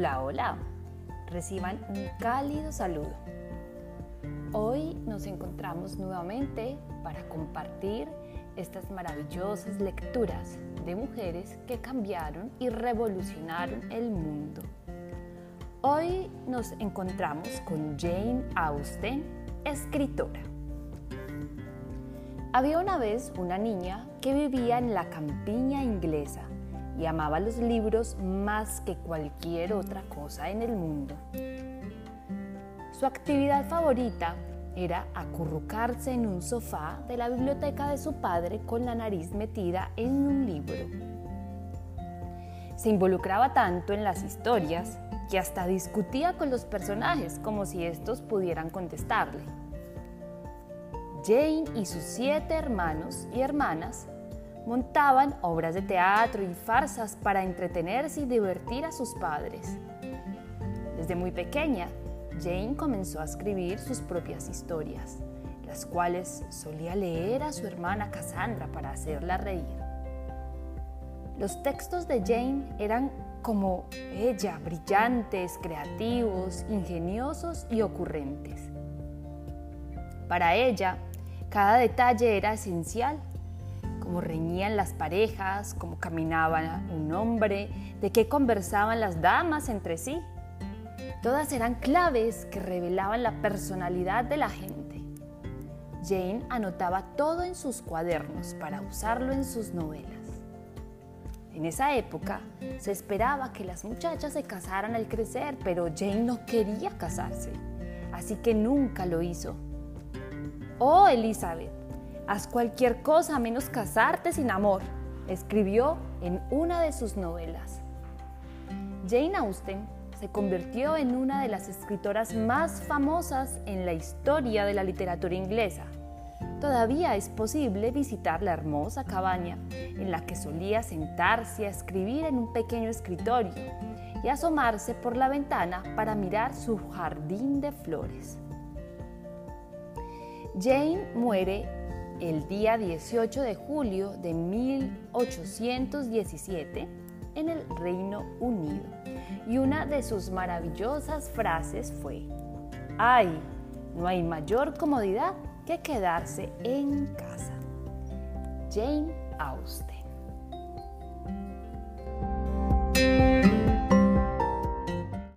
Hola, hola. Reciban un cálido saludo. Hoy nos encontramos nuevamente para compartir estas maravillosas lecturas de mujeres que cambiaron y revolucionaron el mundo. Hoy nos encontramos con Jane Austen, escritora. Había una vez una niña que vivía en la campiña inglesa y amaba los libros más que cualquier otra cosa en el mundo. Su actividad favorita era acurrucarse en un sofá de la biblioteca de su padre con la nariz metida en un libro. Se involucraba tanto en las historias que hasta discutía con los personajes como si estos pudieran contestarle. Jane y sus siete hermanos y hermanas montaban obras de teatro y farsas para entretenerse y divertir a sus padres. Desde muy pequeña, Jane comenzó a escribir sus propias historias, las cuales solía leer a su hermana Cassandra para hacerla reír. Los textos de Jane eran como ella, brillantes, creativos, ingeniosos y ocurrentes. Para ella, cada detalle era esencial, cómo reñían las parejas, cómo caminaba un hombre, de qué conversaban las damas entre sí. Todas eran claves que revelaban la personalidad de la gente. Jane anotaba todo en sus cuadernos para usarlo en sus novelas. En esa época se esperaba que las muchachas se casaran al crecer, pero Jane no quería casarse, así que nunca lo hizo. Oh, Elizabeth, haz cualquier cosa menos casarte sin amor, escribió en una de sus novelas. Jane Austen se convirtió en una de las escritoras más famosas en la historia de la literatura inglesa. Todavía es posible visitar la hermosa cabaña en la que solía sentarse a escribir en un pequeño escritorio y asomarse por la ventana para mirar su jardín de flores. Jane muere el día 18 de julio de 1817 en el Reino Unido y una de sus maravillosas frases fue, ¡ay! No hay mayor comodidad que quedarse en casa. Jane Austen